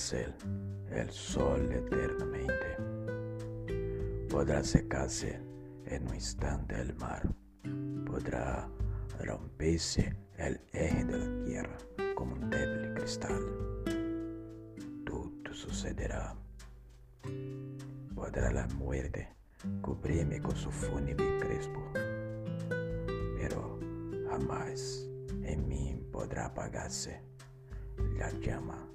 ser el sol eternamente. Podrá secarse en un instante el mar, podrá romperse el eje de la tierra como un débil cristal. Todo sucederá. Podrá la muerte cubrirme con su fúnebre crespo, pero jamás en mí podrá apagarse la llama.